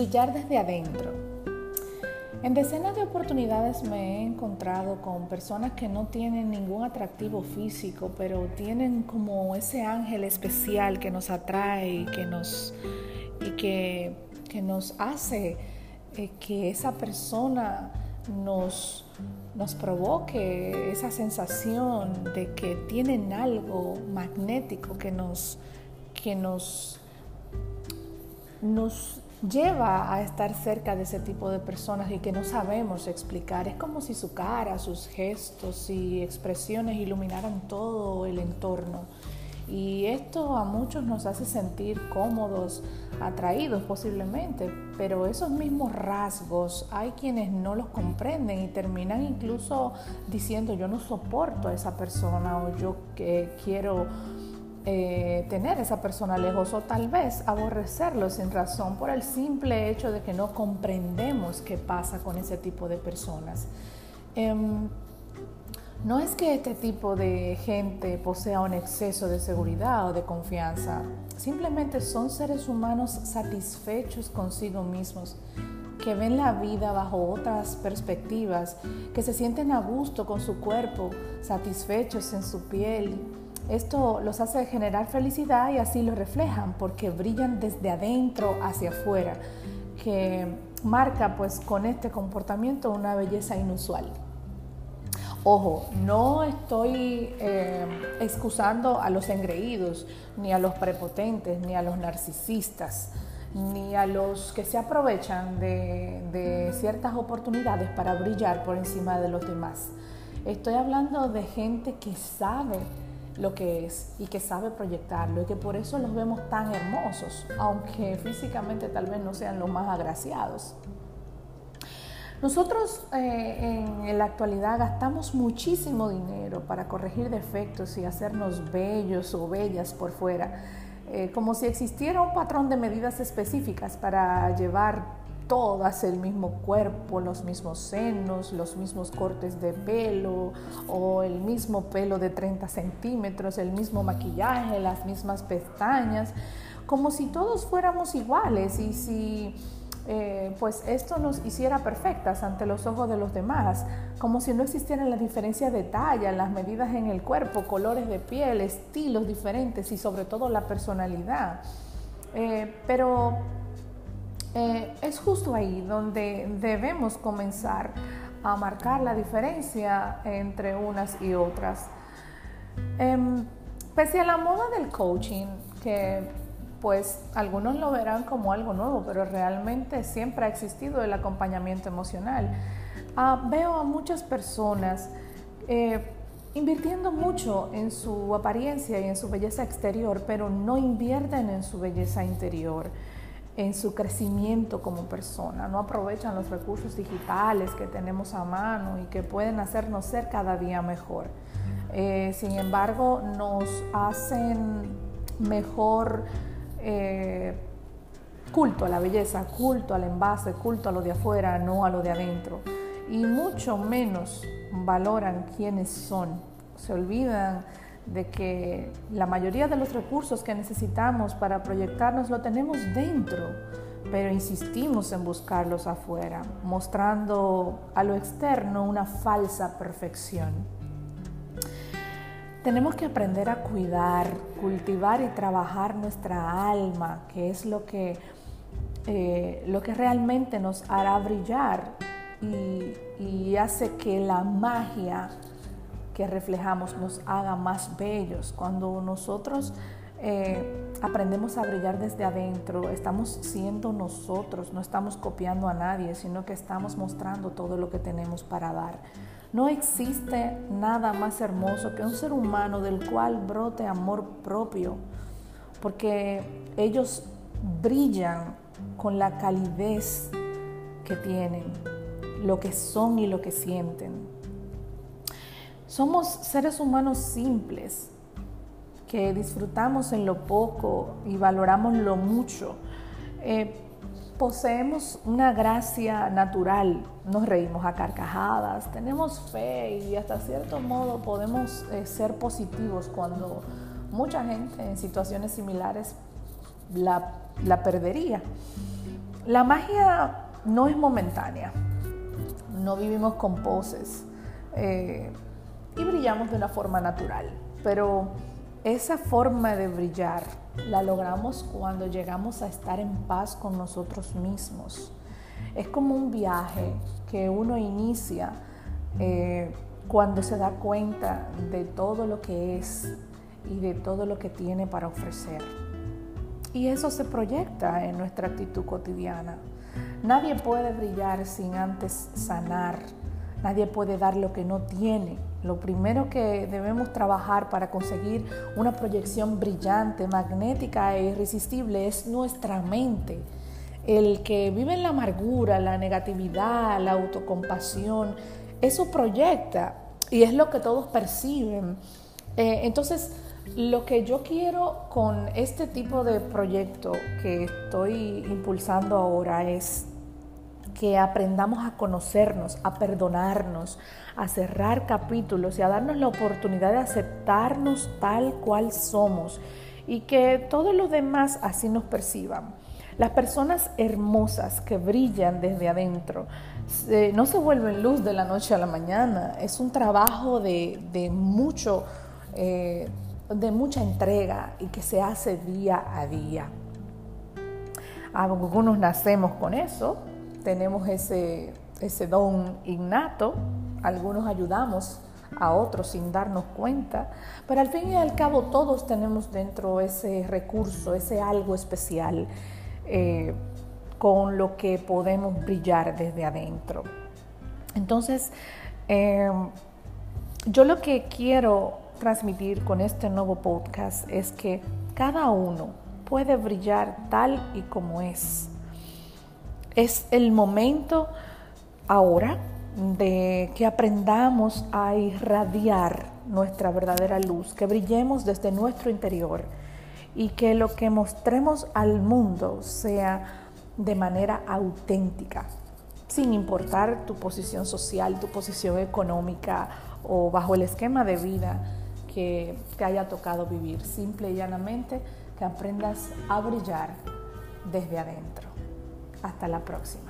Brillar desde adentro. En decenas de oportunidades me he encontrado con personas que no tienen ningún atractivo físico, pero tienen como ese ángel especial que nos atrae y que nos, y que, que nos hace eh, que esa persona nos, nos provoque esa sensación de que tienen algo magnético que nos, que nos, nos lleva a estar cerca de ese tipo de personas y que no sabemos explicar. Es como si su cara, sus gestos y expresiones iluminaran todo el entorno. Y esto a muchos nos hace sentir cómodos, atraídos posiblemente, pero esos mismos rasgos hay quienes no los comprenden y terminan incluso diciendo yo no soporto a esa persona o yo que quiero eh, tener esa persona lejos o tal vez aborrecerlo sin razón por el simple hecho de que no comprendemos qué pasa con ese tipo de personas. Em, no es que este tipo de gente posea un exceso de seguridad o de confianza, simplemente son seres humanos satisfechos consigo mismos, que ven la vida bajo otras perspectivas, que se sienten a gusto con su cuerpo, satisfechos en su piel esto los hace generar felicidad y así lo reflejan porque brillan desde adentro hacia afuera, que marca pues con este comportamiento una belleza inusual. Ojo, no estoy eh, excusando a los engreídos, ni a los prepotentes, ni a los narcisistas, ni a los que se aprovechan de ciertas oportunidades para brillar por encima de los demás. Estoy hablando de gente que sabe lo que es y que sabe proyectarlo y que por eso los vemos tan hermosos, aunque físicamente tal vez no sean los más agraciados. Nosotros eh, en la actualidad gastamos muchísimo dinero para corregir defectos y hacernos bellos o bellas por fuera, eh, como si existiera un patrón de medidas específicas para llevar todas el mismo cuerpo, los mismos senos, los mismos cortes de pelo o el mismo pelo de 30 centímetros, el mismo maquillaje, las mismas pestañas, como si todos fuéramos iguales y si eh, pues esto nos hiciera perfectas ante los ojos de los demás, como si no existieran la diferencia de talla, las medidas en el cuerpo, colores de piel, estilos diferentes y sobre todo la personalidad. Eh, pero eh, es justo ahí donde debemos comenzar a marcar la diferencia entre unas y otras. Em, pese a la moda del coaching, que pues algunos lo verán como algo nuevo, pero realmente siempre ha existido el acompañamiento emocional. Ah, veo a muchas personas eh, invirtiendo mucho en su apariencia y en su belleza exterior, pero no invierten en su belleza interior en su crecimiento como persona, no aprovechan los recursos digitales que tenemos a mano y que pueden hacernos ser cada día mejor. Eh, sin embargo, nos hacen mejor eh, culto a la belleza, culto al envase, culto a lo de afuera, no a lo de adentro. Y mucho menos valoran quiénes son. Se olvidan de que la mayoría de los recursos que necesitamos para proyectarnos lo tenemos dentro, pero insistimos en buscarlos afuera, mostrando a lo externo una falsa perfección. Tenemos que aprender a cuidar, cultivar y trabajar nuestra alma, que es lo que, eh, lo que realmente nos hará brillar y, y hace que la magia que reflejamos nos haga más bellos. Cuando nosotros eh, aprendemos a brillar desde adentro, estamos siendo nosotros, no estamos copiando a nadie, sino que estamos mostrando todo lo que tenemos para dar. No existe nada más hermoso que un ser humano del cual brote amor propio, porque ellos brillan con la calidez que tienen, lo que son y lo que sienten. Somos seres humanos simples que disfrutamos en lo poco y valoramos lo mucho. Eh, poseemos una gracia natural, nos reímos a carcajadas, tenemos fe y hasta cierto modo podemos eh, ser positivos cuando mucha gente en situaciones similares la, perdería. La magia no es momentánea, no vivimos con poses eh, y brillamos de una forma natural, pero esa forma de brillar la logramos cuando llegamos a estar en paz con nosotros mismos. Es como un viaje que uno inicia eh, cuando se da cuenta de todo lo que es y de todo lo que tiene para ofrecer. Y eso se proyecta en nuestra actitud cotidiana. Nadie puede brillar sin antes sanar. Nadie puede dar lo que no tiene. Lo primero que debemos trabajar para conseguir una proyección brillante, magnética e irresistible es nuestra mente. El que vive en la amargura, la negatividad, la autocompasión, eso proyecta y es lo que todos perciben. Eh, entonces, lo que yo quiero con este tipo de proyecto que estoy impulsando ahora es que aprendamos a conocernos, a perdonarnos, a cerrar capítulos y a darnos la oportunidad de aceptarnos tal cual somos y que todos los demás así nos perciban. Las personas hermosas que brillan desde adentro no se vuelven luz de la noche a la mañana, es un trabajo de, mucho, eh, de mucha entrega y que se hace día a día. Algunos nacemos con eso, tenemos ese, ese don innato, algunos ayudamos a otros sin darnos cuenta, pero al fin y al cabo todos tenemos dentro ese recurso, ese algo especial eh, con lo que podemos brillar desde adentro. Entonces, em, yo lo que quiero transmitir con este nuevo podcast es que cada uno puede brillar tal y como es. Es el momento ahora de que aprendamos a irradiar nuestra verdadera luz, que brillemos desde nuestro interior y que lo que mostremos al mundo sea de manera auténtica, sin importar tu posición social, tu posición económica o bajo el esquema de vida que te haya tocado vivir. Simple y llanamente que aprendas a brillar desde adentro. Hasta la próxima.